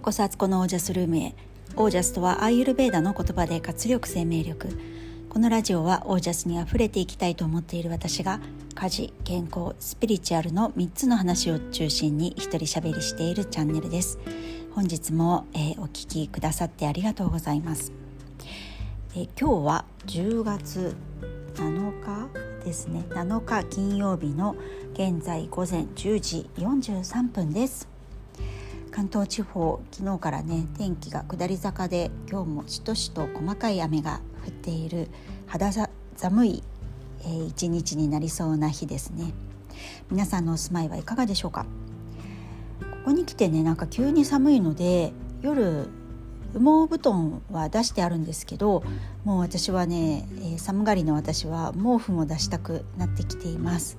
うこそアツコのオージャスルームへオージャスとはアーユルベーダの言葉で活力生命力。このラジオはオージャスにあふれていきたいと思っている私が家事健康スピリチュアルの3つの話を中心に一人喋りしているチャンネルです。本日も、えー、お聞きくださってありがとうございます、えー、今日は10月7日ですね。7日金曜日の現在午前10時43分です。関東地方昨日からね天気が下り坂で今日もしとしと細かい雨が降っている肌寒い、えー、一日になりそうな日ですね。皆さんのお住まいはいかがでしょうか？ここに来てねなんか急に寒いので夜羽毛布団は出してあるんですけどもう私はね、えー、寒がりの私は毛布も出したくなってきています。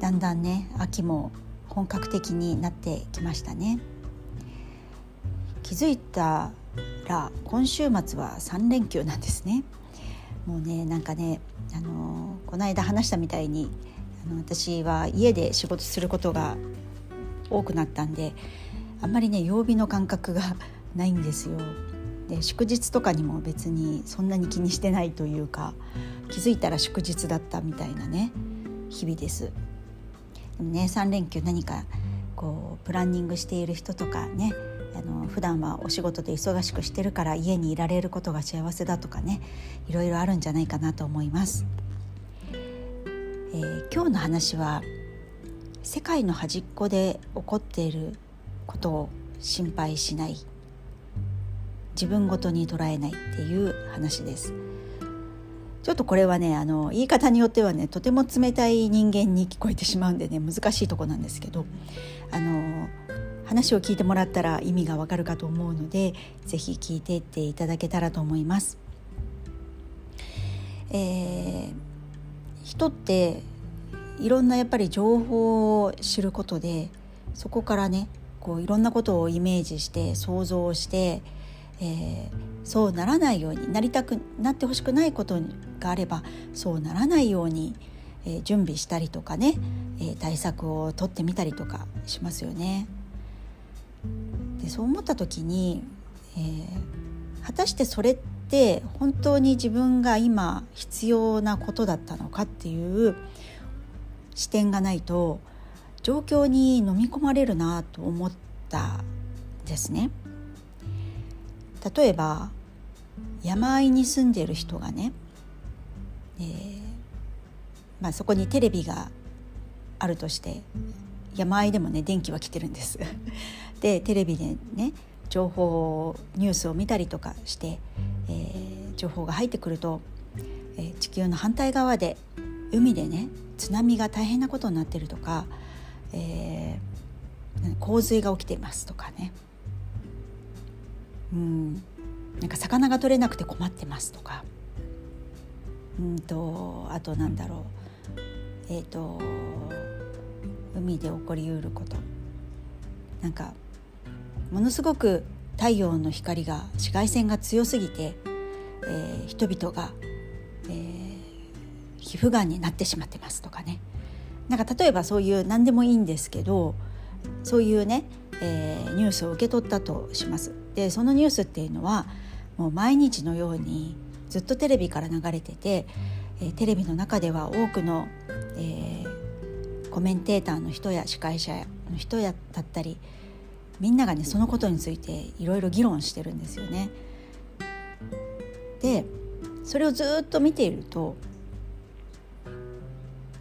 だんだんね秋も本格的になってきましたね。気づいたら今週末は3連休なんですね。もうねなんかねあのこの間話したみたいにあの私は家で仕事することが多くなったんであんまりね曜日の感覚がないんですよ。で祝日とかにも別にそんなに気にしてないというか気づいたら祝日だったみたいなね日々です。ね3連休何かこうプランニングしている人とかねあの普段はお仕事で忙しくしてるから家にいられることが幸せだとかねいろいろあるんじゃないかなと思います。えー、今日の話は世界の端っこで起こっていることを心配しない自分ごとに捉えないっていう話です。ちょっとこれはねあの言い方によってはねとても冷たい人間に聞こえてしまうんでね難しいとこなんですけどあの話を聞いてもらったら意味がわかるかと思うので是非聞いていっていただけたらと思います。えー、人っていろんなやっぱり情報を知ることでそこからねこういろんなことをイメージして想像してえー、そうならないようになりたくなってほしくないことがあればそうならないように、えー、準備したりとかね、えー、対策を取ってみたりとかしますよね。でそう思った時に、え、果たしてそれって本当に自分が今必要なことだったのかっていう視点がないと状況に飲み込まれるなと思ったですね。例えば山あいに住んでいる人がね、えーまあ、そこにテレビがあるとして山あいでもね電気は来てるんです。でテレビでね情報ニュースを見たりとかして、えー、情報が入ってくると、えー、地球の反対側で海でね津波が大変なことになってるとか、えー、洪水が起きてますとかねうん。なんか魚が取れなくて困ってますとか。うんとあとなんだろう。えっ、ー、と海で起こりうること。なんかものすごく太陽の光が紫外線が強すぎて、えー、人々が、えー、皮膚がんになってしまってますとかね。なんか例えばそういう何でもいいんですけどそういうね、えー、ニュースを受け取ったとします。でそのニュースっていうのはもう毎日のようにずっとテレビから流れてて、えー、テレビの中では多くの、えー、コメンテーターの人や司会者の人やだったりみんながねそのことについていろいろ議論してるんですよね。でそれをずっと見ていると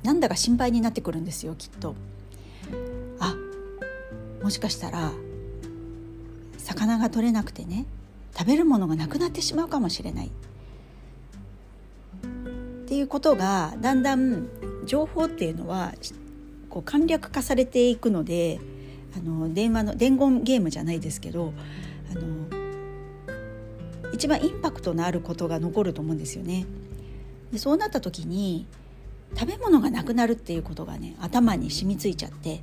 なんだか心配になってくるんですよきっと。あもしかしたら魚が取れなくてね食べるものがなくなってしまうかもしれないっていうことがだんだん情報っていうのはこう簡略化されていくのであの電話の伝言ゲームじゃないですけどあの一番インパクトのあることが残ると思うんですよね。でそうなった時に食べ物がなくなるっていうことがね頭に染みついちゃって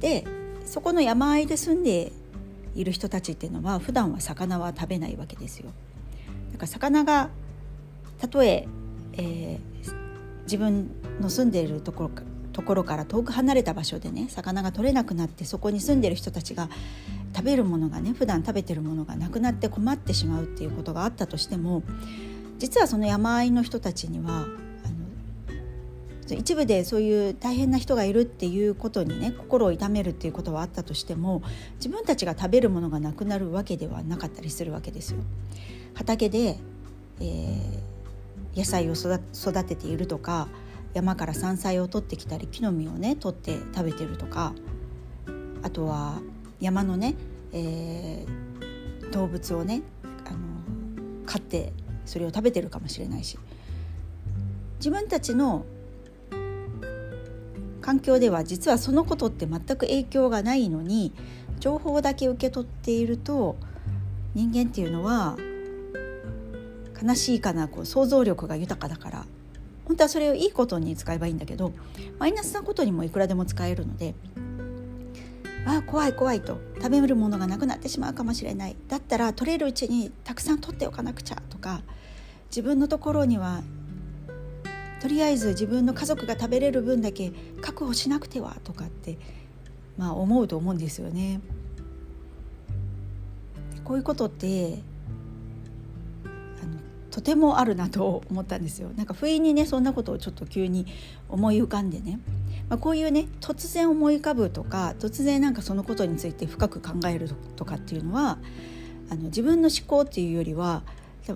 でそこの山あいで住んでいる人たちっていうのは普段は魚は食べないわけですよ。だから魚がたとええー、自分の住んでいるところところから遠く離れた場所でね魚が取れなくなってそこに住んでる人たちが食べるものがね普段食べてるものがなくなって困ってしまうっていうことがあったとしても実はその山あいの人たちには一部でそういう大変な人がいるっていうことにね心を痛めるっていうことはあったとしても自分たちが食べるものがなくなるわけではなかったりするわけですよ。畑で、えー、野菜を育てているとか山から山菜を取ってきたり木の実をね取って食べてるとかあとは山のね、えー、動物をねあの飼ってそれを食べてるかもしれないし自分たちの環境では実はそのことって全く影響がないのに情報だけ受け取っていると人間っていうのは悲しいかなこう想像力が豊かだから。本当はそれをいいことに使えばいいんだけどマイナスなことにもいくらでも使えるのでああ怖い怖いと。食べるものがなくなってしまうかもしれない。だったら取れるうちにたくさん取っておかなくちゃとか自分のところにはとりあえず自分の家族が食べれる分だけ確保しなくてはとかって、まあ、思うと思うんですよね。こういうことってあのとてもあるなと思ったんですよ。なんか不意にねそんなことをちょっと急に思い浮かんでね、まあ、こういうね突然思い浮かぶとか突然なんかそのことについて深く考えるとかっていうのはあの自分の思考っていうよりは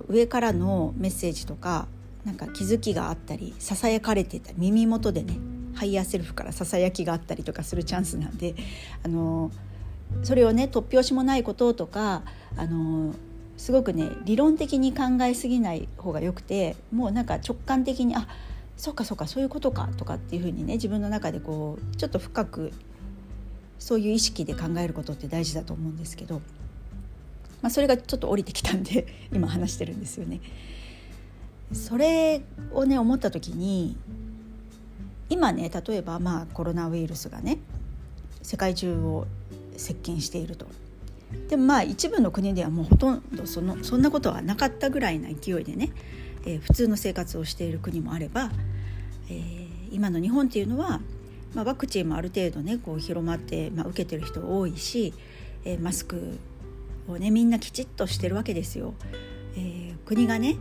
上からのメッセージとかなんか気づきがあったりささやかれてた耳元でねハイヤーセルフからささやきがあったりとかするチャンスなんであのそれをね突拍子もないこととかあのすごくね理論的に考えすぎない方がよくてもうなんか直感的にあそうかそうかそういうことかとかっていうふうにね自分の中でこうちょっと深くそういう意識で考えることって大事だと思うんですけど、まあ、それがちょっと降りてきたんで今話してるんですよね。それをね思った時に今ね例えばまあコロナウイルスがね世界中を席巻していると。でもまあ一部の国ではもうほとんどそのそんなことはなかったぐらいな勢いでね、えー、普通の生活をしている国もあれば、えー、今の日本っていうのは、まあ、ワクチンもある程度ねこう広まって、まあ、受けてる人多いし、えー、マスクをねみんなきちっとしてるわけですよ。えー、国がね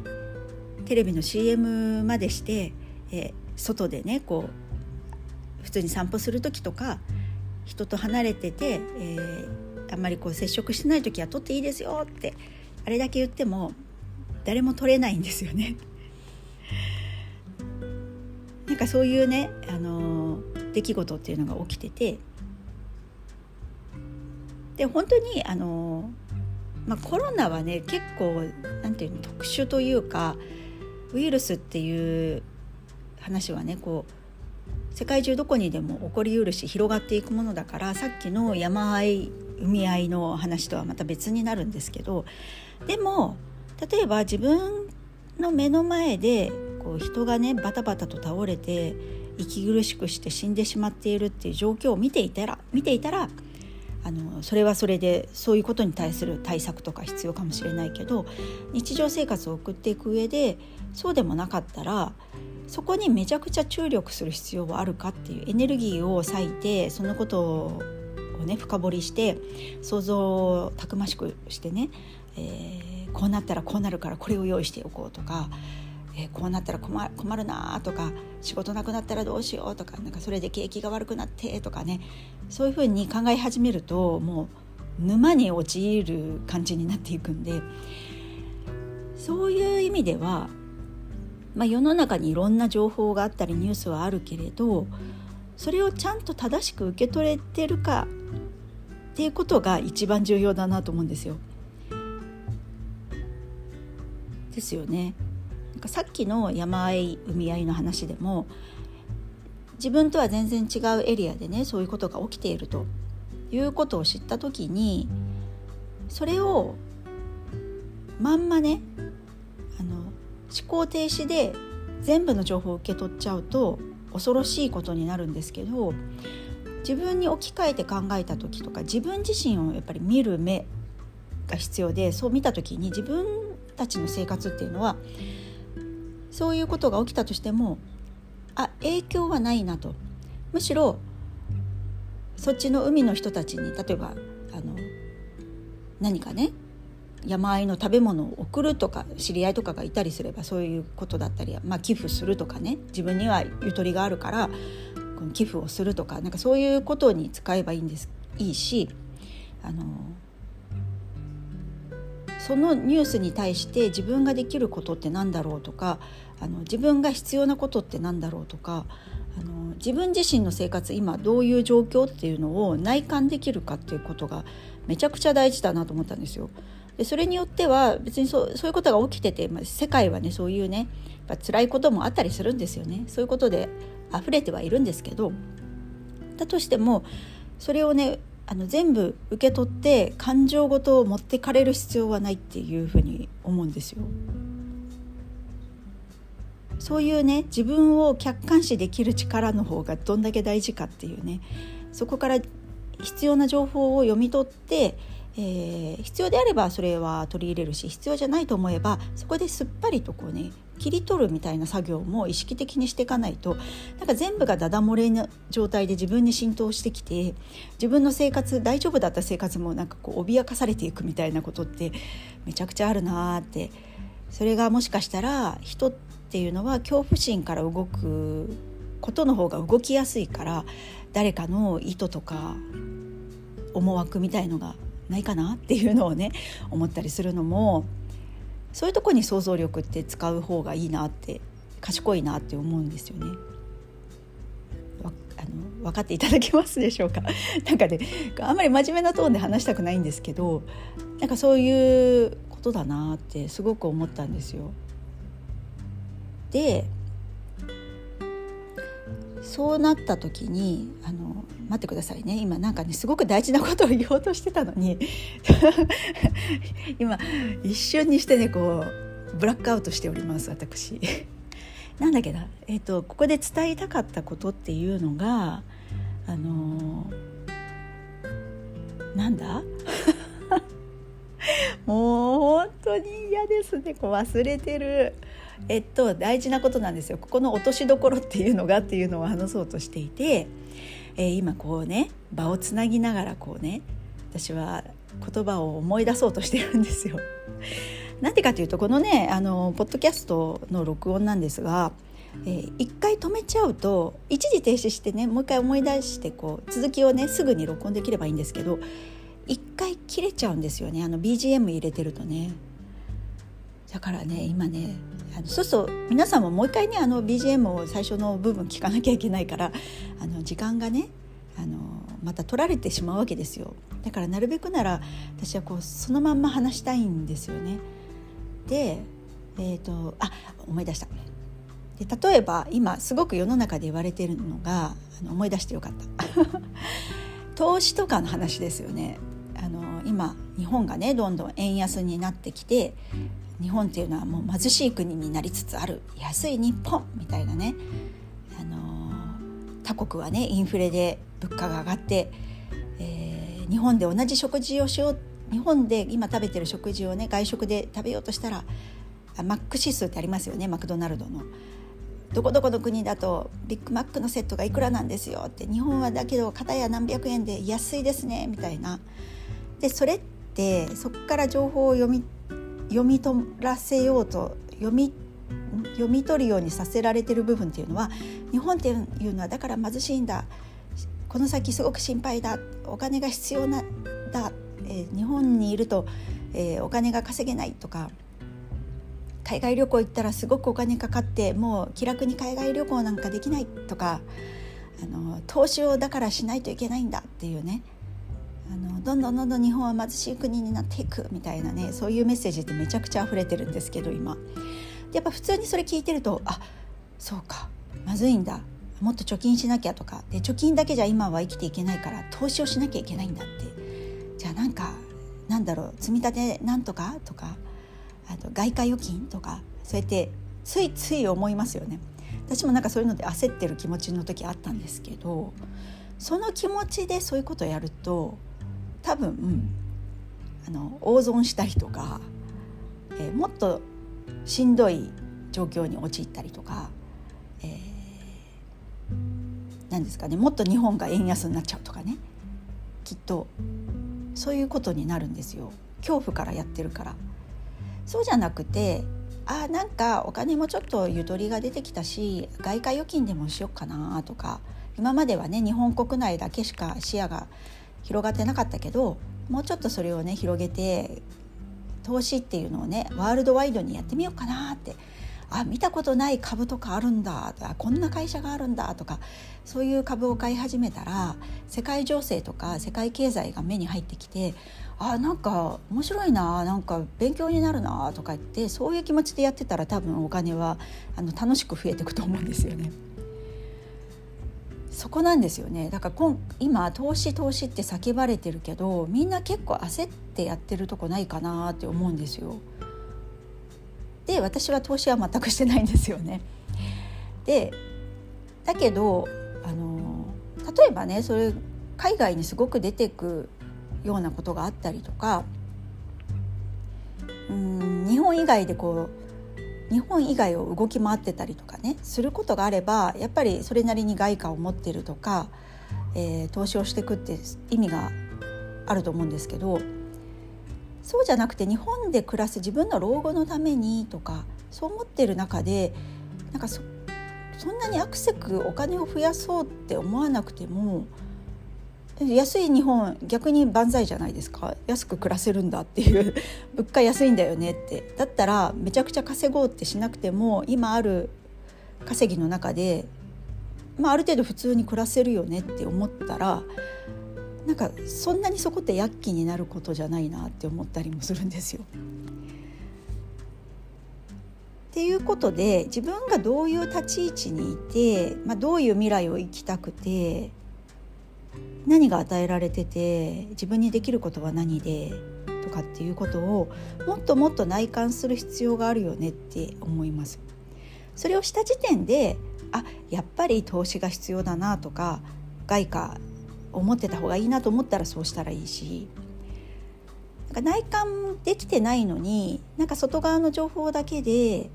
テレビの CM までして、え、外でねこう普通に散歩する時とか人と離れてて、えー、あんまりこう接触してない時は撮っていいですよってあれだけ言っても誰も撮れないんですよね。なんかそういうね、あの、出来事っていうのが起きててで本当にあの、まあ、コロナはね結構なんていうの特殊というかウイルスっていう話はねこう世界中どこにでも起こりうるし広がっていくものだからさっきの山あい海あいの話とはまた別になるんですけどでも例えば自分の目の前でこう人がねバタバタと倒れて息苦しくして死んでしまっているっていう状況を見ていたら見ていたらあのそれはそれでそういうことに対する対策とか必要かもしれないけど日常生活を送っていく上でそうでもなかったらそこにめちゃくちゃ注力する必要はあるかっていうエネルギーを割いてそのことをね深掘りして想像をたくましくしてね、えー、こうなったらこうなるからこれを用意しておこうとか、えー、こうなったら困困るなとか仕事なくなったらどうしようとかなんかそれで景気が悪くなってとかねそういうふうに考え始めるともう沼に陥る感じになっていくんでそういう意味ではまあ、世の中にいろんな情報があったりニュースはあるけれどそれをちゃんと正しく受け取れてるかっていうことが一番重要だなと思うんですよ。ですよね。なんかさっきの山あい海あいの話でも自分とは全然違うエリアでねそういうことが起きているということを知った時にそれをまんまね思考停止で全部の情報を受け取っちゃうと恐ろしいことになるんですけど自分に置き換えて考えた時とか自分自身をやっぱり見る目が必要でそう見た時に自分たちの生活っていうのはそういうことが起きたとしてもあ影響はないなと。むしろそっちの海の人たちに例えばあの何かね山あいの食べ物を送るとか知り合いとかがいたりすればそういうことだったり、まあ、寄付するとかね自分にはゆとりがあるから寄付をするとかなんかそういうことに使えばいいんですいいしあのそのニュースに対して自分ができることって何だろうとかあの自分が必要なことって何だろうとかあの自分自身の生活今どういう状況っていうのを内観できるかっていうことがめちゃくちゃ大事だなと思ったんですよ。でそれによっては別にそうそういうことが起きてて、まあ、世界はねそういうねやっぱ辛いこともあったりするんですよねそういうことで溢れてはいるんですけどだとしてもそれをねあの全部受け取って感情ごとを持ってかれる必要はないっていうふうに思うんですよ。そういうね自分を客観視できる力の方がどんだけ大事かっていうねそこから必要な情報を読み取って、えー、必要であればそれは取り入れるし必要じゃないと思えばそこですっぱりとこうね切り取るみたいな作業も意識的にしていかないとなんか全部がダダ漏れな状態で自分に浸透してきて自分の生活大丈夫だった生活もなんかこう脅かされていくみたいなことってめちゃくちゃあるなーって。それがもしかしたら人っていうのは恐怖心から動くことの方が動きやすいから誰かの意図とか思惑みたいのがないかなっていうのをね思ったりするのもそういうとこに想像力って使う方がいいなって賢いなって思うんですよね。あの分かっていただけますでしょうか？なんかねあんまり真面目なトーンで話したくないんですけどなんかそういうことだなってすごく思ったんですよ。でそうなった時にあの待ってくださいね。今なんかねすごく大事なことを言おうとしてたのに。今一瞬にしてねこうブラックアウトしております私。なんだけど、えーと、ここで伝えたかったことっていうのがあのー、なんだ？もう本当に嫌ですね。こう忘れてる。えっと大事なことなんですよ。ここの落としどころっていうのがっていうのを話そうとしていて、えー、今こうね場をつなぎながらこうね私は言葉を思い出そうとしてるんですよ。なんでかというとこのねあのポッドキャストの録音なんですが、えー、一回止めちゃうと一時停止してねもう一回思い出してこう続きをねすぐに録音できればいいんですけど一回切れちゃうんですよねあの BGM 入れてるとね。だからね今ねあのそうそう皆さんももう一回ねあの BGM を最初の部分聞かなきゃいけないからあの時間がねあのまた取られてしまうわけですよ。だからなるべくなら私はこうそのまんま話したいんですよね。でえーと、あ思い出した。で例えば今すごく世の中で言われてるのがあの思い出してよかった。投資とかの話ですよね。あの今日本がねどんどん円安になってきて日本っていうのはもう貧しい国になりつつある安い日本みたいなね、あの他国はねインフレで物価が上がって、えー、日本で同じ食事をしよう日本で今食べてる食事をね外食で食べようとしたらマック指数ってありますよねマクドナルドの。どこどこの国だとビッグマックのセットがいくらなんですよって日本はだけど片や何百円で安いですねみたいなでそれってそこから情報を読み読み取らせようと読み読み取るようにさせられてる部分っていうのは日本っていうのはだから貧しいんだ。この先すごく心配だ。お金が必要なだ。えー、日本にいると、えー、お金が稼げないとか。海外旅行行ったらすごくお金かかってもう気楽に海外旅行なんかできないとか。あの投資をだからしないといけないんだっていうね。あのどんどんどんどん日本は貧しい国になっていくみたいなねそういうメッセージってめちゃくちゃ溢れてるんですけど今。やっぱ普通にそれ聞いてるとあそうか。まずいんだ。もっと貯金しなきゃとか。で貯金だけじゃ今は生きていけないから投資をしなきゃいけないんだって。じゃあなんかなんだろう。積み立てなんとか？とか。あと外貨預金とか。そうやってついつい思いますよね。私もなんかそういうので焦ってる気持ちの時あったんですけどその気持ちでそういうことをやると多分、あの大損したりとか、えー、もっとしんどい状況に陥ったりとか、えー、何ですかねもっと日本が円安になっちゃうとかね。きっとそういうことになるんですよ。恐怖からやってるから。そうじゃなくてあなんかお金もちょっとゆとりが出てきたし外貨預金でもしよっかなとか今まではね日本国内だけしか視野が広がってなかったけどもうちょっとそれをね広げて投資っていうのをねワールドワイドにやってみようかなって。あ見たことない株とかあるんだ。とかこんな会社があるんだ。とかそういう株を買い始めたら世界情勢とか世界経済が目に入ってきてあなんか面白いな。なんか勉強になるな。とか言ってそういう気持ちでやってたら多分お金はあの楽しく増えていくと思うんですよね。そこなんですよねだから今今投資投資って叫ばれてるけどみんな結構焦ってやってるとこないかなって思うんですよ。で私は投資は全くしてないんですよね。でだけどあの例えばねそれ海外にすごく出てくようなことがあったりとかうん日本以外でこう日本以外を動き回ってたりとかねすることがあればやっぱりそれなりに外貨を持ってるとか、えー、投資をしていくって意味があると思うんですけどそうじゃなくて日本で暮らす自分の老後のためにとかそう思ってる中でなんかそそんなにアクセクお金を増やそうって思わなくても安い日本逆に万歳じゃないですか。安く暮らせるんだっていう。物価安いんだよねって。だったらめちゃくちゃ稼ごうってしなくても今ある稼ぎの中で、まあ、ある程度普通に暮らせるよねって思ったらなんかそんなにそこって躍起になることじゃないなって思ったりもするんですよ。っていうことで自分がどういう立ち位置にいて、まあ、どういう未来を生きたくて何が与えられてて自分にできることは何でとかっていうことをもっともっと内観する必要があるよねって思います。それをした時点であやっぱり投資が必要だなとか外貨思ってた方がいいなと思ったらそうしたらいいしなんか内観できてないのになんか外側の情報だけで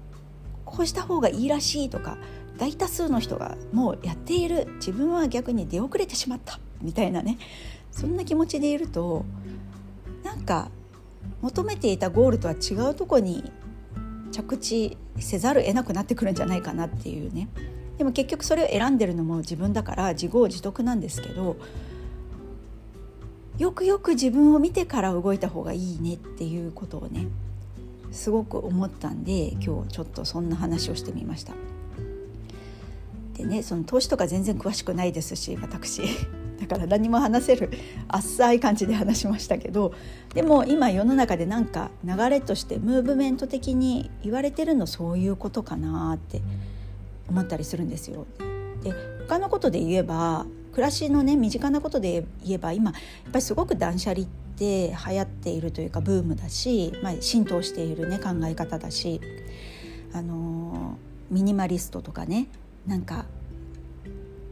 こうした方がいいらしいとか大多数の人がもうやっている自分は逆に出遅れてしまったみたいなねそんな気持ちでいるとなんか求めていたゴールとは違うとこに着地せざるを得なくなってくるんじゃないかなっていうねでも結局それを選んでるのも自分だから自業自得なんですけどよくよく自分を見てから動いた方がいいねっていうことをねすごく思ったんで今日ちょっとそんな話をしてみました。でねその投資とか全然詳しくないですし私 だから何も話せる浅い感じで話しましたけどでも今世の中でなんか流れとしてムーブメント的に言われてるのそういうことかなって思ったりするんですよ。で他のことで言えば暮らしのね身近なことで言えば今やっぱりすごく断捨離って流行っているというかブームだし、まあ、浸透しているね考え方だし、あのミニマリストとかねなんか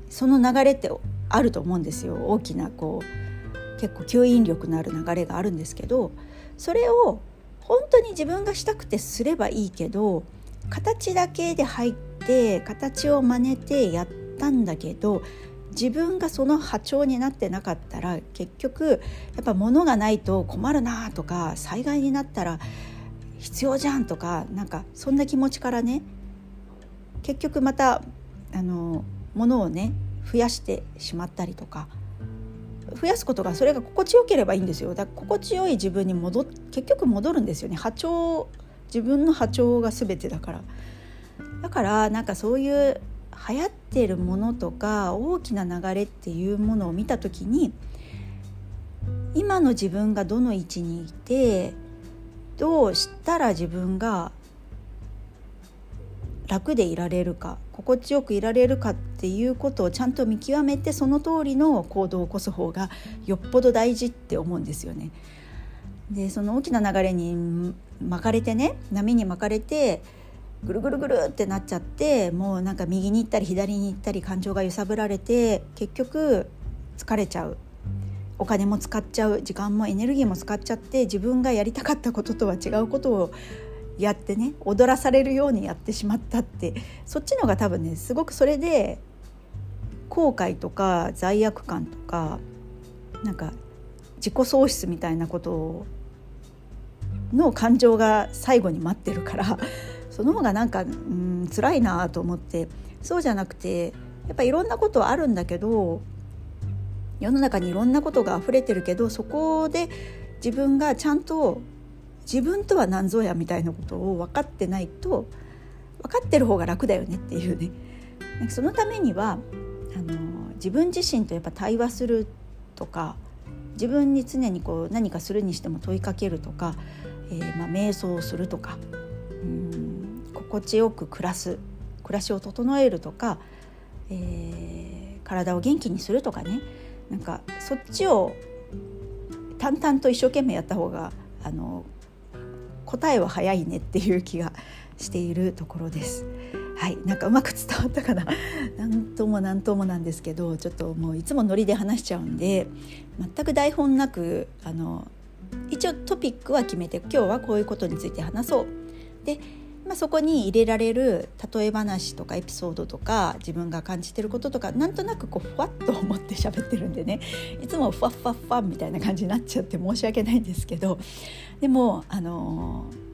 その流れってあると思うんですよ。大きなこう結構吸引力のある流れがあるんですけどそれを本当に自分がしたくてすればいいけど形だけで入って形を真似てやったんだけど自分がその波長になってなかったら結局やっぱ物がないと困るなとか災害になったら必要じゃんとかなんかそんな気持ちからね結局またあの物をね増やしてしまったりとか増やすことがそれが心地よければいいんですよ。だから心地よい自分に戻結局戻るんですよね。波長自分の波長が全てだから。だからなんかそういう流行ってるものとか大きな流れっていうものを見た時に今の自分がどの位置にいてどうしたら自分が楽でいられるか。心地よくいられるかっていうことをちゃんと見極めてその通りの行動を起こす方がよっぽど大事って思うんですよね。でその大きな流れに巻かれてね波に巻かれてぐるぐるぐるってなっちゃってもうなんか右に行ったり左に行ったり感情が揺さぶられて結局疲れちゃうお金も使っちゃう時間もエネルギーも使っちゃって自分がやりたかったこととは違うことをやってね踊らされるようにやってしまったってそっちのが多分ねすごくそれで後悔とか罪悪感とかなんか自己喪失みたいなことの感情が最後に待ってるから その方がなんかうん辛いなと思ってそうじゃなくてやっぱいろんなことあるんだけど世の中にいろんなことが溢れてるけどそこで自分がちゃんと自分とは何ぞやみたいなことを分かってないと分かってる方が楽だよねっていうね。そのためにはあの自分自身とやっぱ対話するとか自分に常にこう何かするにしても問いかけるとか、えー、まあ、瞑想をするとかうん心地よく暮らす暮らしを整えるとか、えー、体を元気にするとかね。なんかそっちを淡々と一生懸命やった方があの答えは早いねっていう気がしているところです。はい、なんかうまく伝わったかな？何とも何ともなんですけどちょっともういつもノリで話しちゃうんで全く台本なくあの一応トピックは決めて今日はこういうことについて話そう。で、まあ、そこに入れられる例え話とかエピソードとか自分が感じてることとかなんとなくこうふわっと思って喋ってるんでねいつもふわっふわっふわみたいな感じになっちゃって申し訳ないんですけどでもあのー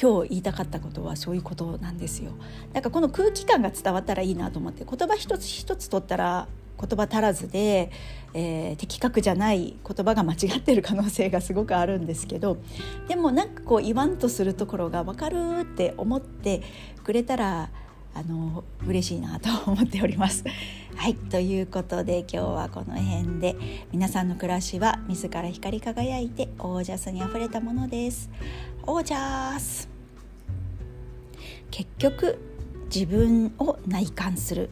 今日言いたかったことはそういうことなんですよ。なんかこの空気感が伝わったらいいなと思って言葉一つ一つ取ったら言葉足らずで、えー、的確じゃない言葉が間違ってる可能性がすごくあるんですけどでもなんかこう言わんとするところが分かるって思ってくれたらあの嬉しいなと思っております。はいということで今日はこの辺で皆さんの暮らしは自ら光り輝いてオージャスにあふれたものです。オージャス結局自分を内観する